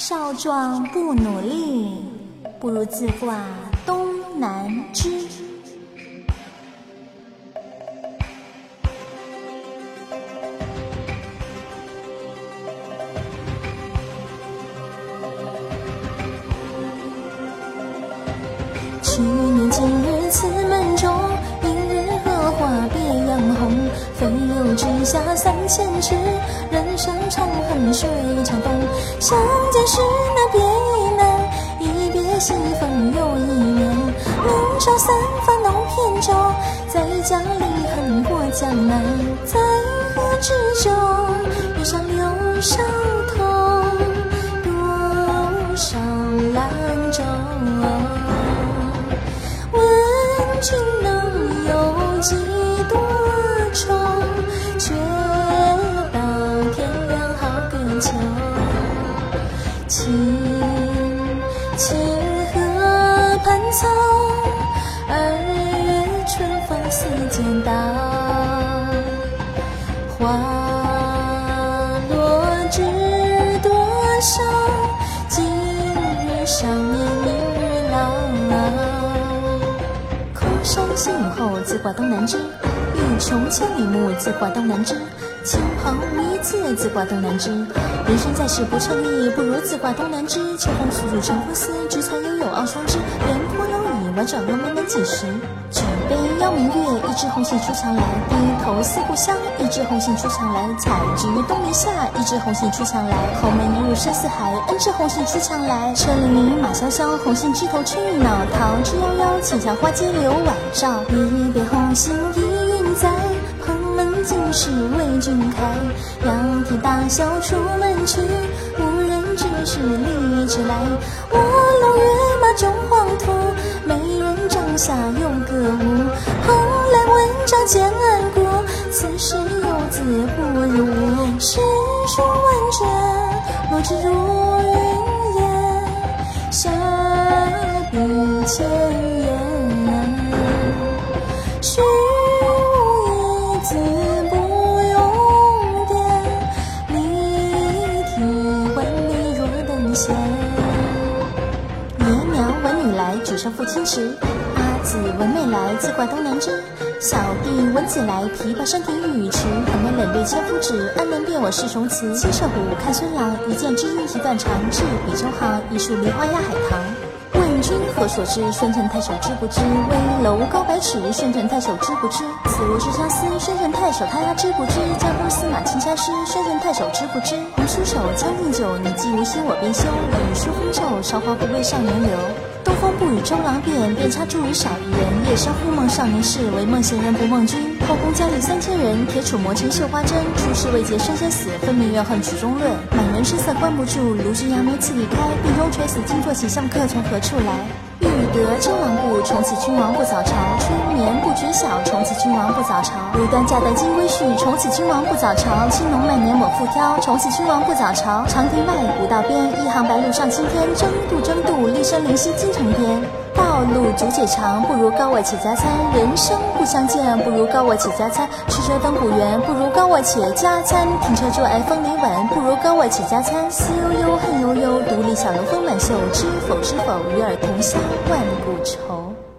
少壮不努力，不如自挂东南枝。去年今日此门中，明日荷花别样红。飞流直下三千尺，人生长恨水长东。相见时难别亦难，一别西风又一年。明朝三发弄扁舟，在江里横过江南，在河之洲，遇上柳梢头，多少兰舟。君能有几多愁？却道天凉好个秋。青青河畔草，二月春风似剪刀。花落知多少？今日少年，明日老。空山新雨后，自挂东南枝；欲穷千里目，自挂东南枝。亲朋无一字，自挂东南枝。人生在世不称意，不如自挂东南枝。秋风诉诉晨风思，菊残犹有傲霜枝。廉颇有意，万丈又没能几时。举杯邀明月，一枝红杏出墙来。低头思故乡，一枝红杏出墙来。采菊东篱下，一枝红杏出墙来。后门一入深似海，恩知红杏出墙来。车辚辚，马萧萧，红杏枝头春意闹。桃之夭夭，浅笑花间柳晚照。一别红杏依云在，蓬门尽是为君开。仰天大笑出门去，无人知是荔枝来。卧龙跃马终黄土，美人帐下有歌舞。蓬莱文章建安骨，此时游子不如我。诗书万卷，落知如云烟。下笔千爷娘闻女来，举身赴清池。阿姊闻妹来，自挂东南枝。小弟闻姊来，琵琶声停欲语迟。横眉冷对千夫指，安能辨我是雄雌？七射虎，看孙郎，一剑知音题断肠。执笔中行，一树梨花压海棠。君何所知？宣城太守知不知？危楼高百尺，宣城太守知不知？此物之相思，宣城太守他丫知不知？江东司马青衫湿，宣城太守知不知？红酥手，将进酒，你既无心我便休。冷书风骤，韶华不为少年留。东风不与周郎便，便插茱萸少一人。夜深忽梦少年事，唯梦闲人不梦君。后宫佳丽三千人，铁杵磨成绣花针。出师未捷身先死，分明怨恨曲中论。满园春色关不住，卢君扬眉刺里开。病中垂死惊坐起，相客从何处来？欲得周郎顾，重启君王不早朝。春眠不觉晓，重启君王不早朝。入端嫁带金龟婿，重启君王不早朝。青龙满年抹复挑，重启君王不早朝。长亭外，古道边，一行白鹭上青天。争渡争渡，立声灵犀京城边。道路阻且长，不如高我且加餐。人生不相见，不如高我且加餐。吃车登古原，不如高我且加餐。停车坐爱枫林晚，不如高我且加餐。思悠悠，恨悠悠，独立小楼风满袖。知否知否，与尔同销万古愁。